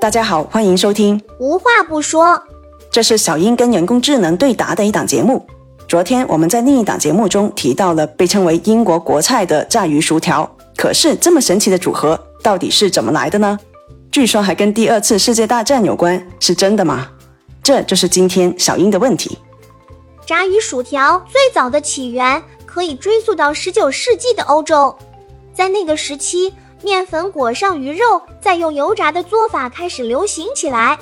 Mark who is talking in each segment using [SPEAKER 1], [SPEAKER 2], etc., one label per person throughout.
[SPEAKER 1] 大家好，欢迎收听。
[SPEAKER 2] 无话不说，
[SPEAKER 1] 这是小英跟人工智能对答的一档节目。昨天我们在另一档节目中提到了被称为英国国菜的炸鱼薯条，可是这么神奇的组合到底是怎么来的呢？据说还跟第二次世界大战有关，是真的吗？这就是今天小英的问题。
[SPEAKER 2] 炸鱼薯条最早的起源可以追溯到十九世纪的欧洲，在那个时期，面粉裹上鱼肉，再用油炸的做法开始流行起来。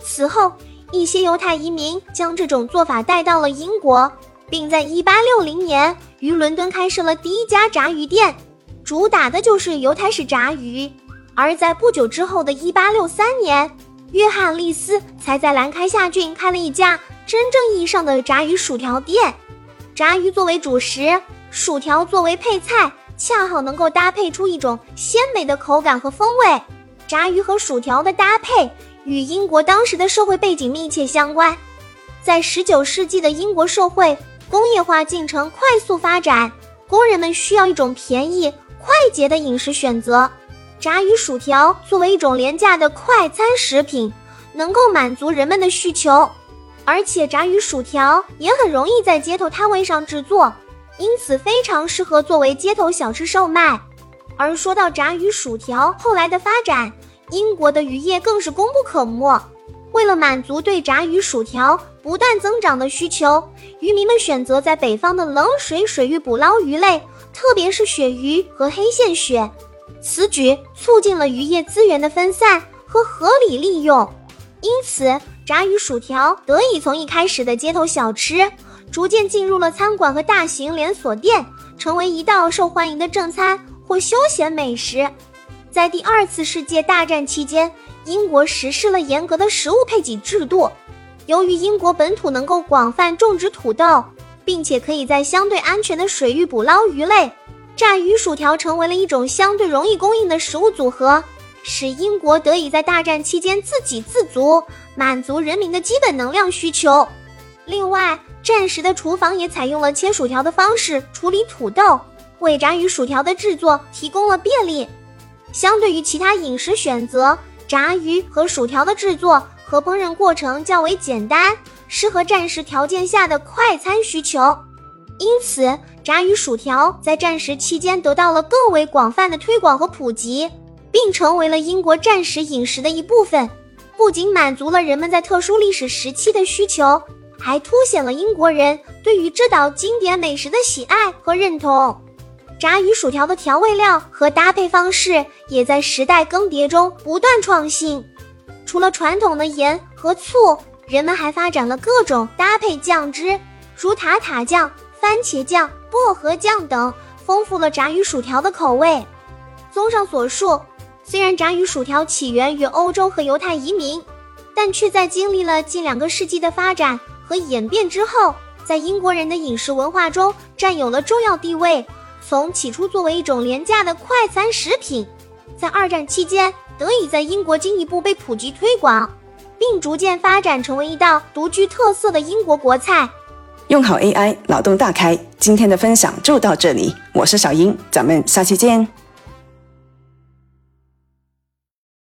[SPEAKER 2] 此后，一些犹太移民将这种做法带到了英国，并在一八六零年于伦敦开设了第一家炸鱼店，主打的就是犹太式炸鱼。而在不久之后的一八六三年，约翰利斯才在兰开夏郡开了一家真正意义上的炸鱼薯条店。炸鱼作为主食，薯条作为配菜，恰好能够搭配出一种鲜美的口感和风味。炸鱼和薯条的搭配与英国当时的社会背景密切相关。在十九世纪的英国社会，工业化进程快速发展，工人们需要一种便宜、快捷的饮食选择。炸鱼薯条作为一种廉价的快餐食品，能够满足人们的需求，而且炸鱼薯条也很容易在街头摊位上制作，因此非常适合作为街头小吃售卖。而说到炸鱼薯条后来的发展，英国的渔业更是功不可没。为了满足对炸鱼薯条不断增长的需求，渔民们选择在北方的冷水水域捕捞鱼类，特别是鳕鱼和黑线鳕。此举促进了渔业资源的分散和合理利用，因此炸鱼薯条得以从一开始的街头小吃，逐渐进入了餐馆和大型连锁店，成为一道受欢迎的正餐或休闲美食。在第二次世界大战期间，英国实施了严格的食物配给制度。由于英国本土能够广泛种植土豆，并且可以在相对安全的水域捕捞鱼类。炸鱼薯条成为了一种相对容易供应的食物组合，使英国得以在大战期间自给自足，满足人民的基本能量需求。另外，战时的厨房也采用了切薯条的方式处理土豆，为炸鱼薯条的制作提供了便利。相对于其他饮食选择，炸鱼和薯条的制作和烹饪过程较为简单，适合战时条件下的快餐需求。因此，炸鱼薯条在战时期间得到了更为广泛的推广和普及，并成为了英国战时饮食的一部分。不仅满足了人们在特殊历史时期的需求，还凸显了英国人对于这道经典美食的喜爱和认同。炸鱼薯条的调味料和搭配方式也在时代更迭中不断创新。除了传统的盐和醋，人们还发展了各种搭配酱汁，如塔塔酱。番茄酱、薄荷酱等，丰富了炸鱼薯条的口味。综上所述，虽然炸鱼薯条起源于欧洲和犹太移民，但却在经历了近两个世纪的发展和演变之后，在英国人的饮食文化中占有了重要地位。从起初作为一种廉价的快餐食品，在二战期间得以在英国进一步被普及推广，并逐渐发展成为一道独具特色的英国国菜。
[SPEAKER 1] 用好 AI，脑洞大开。今天的分享就到这里，我是小英，咱们下期见。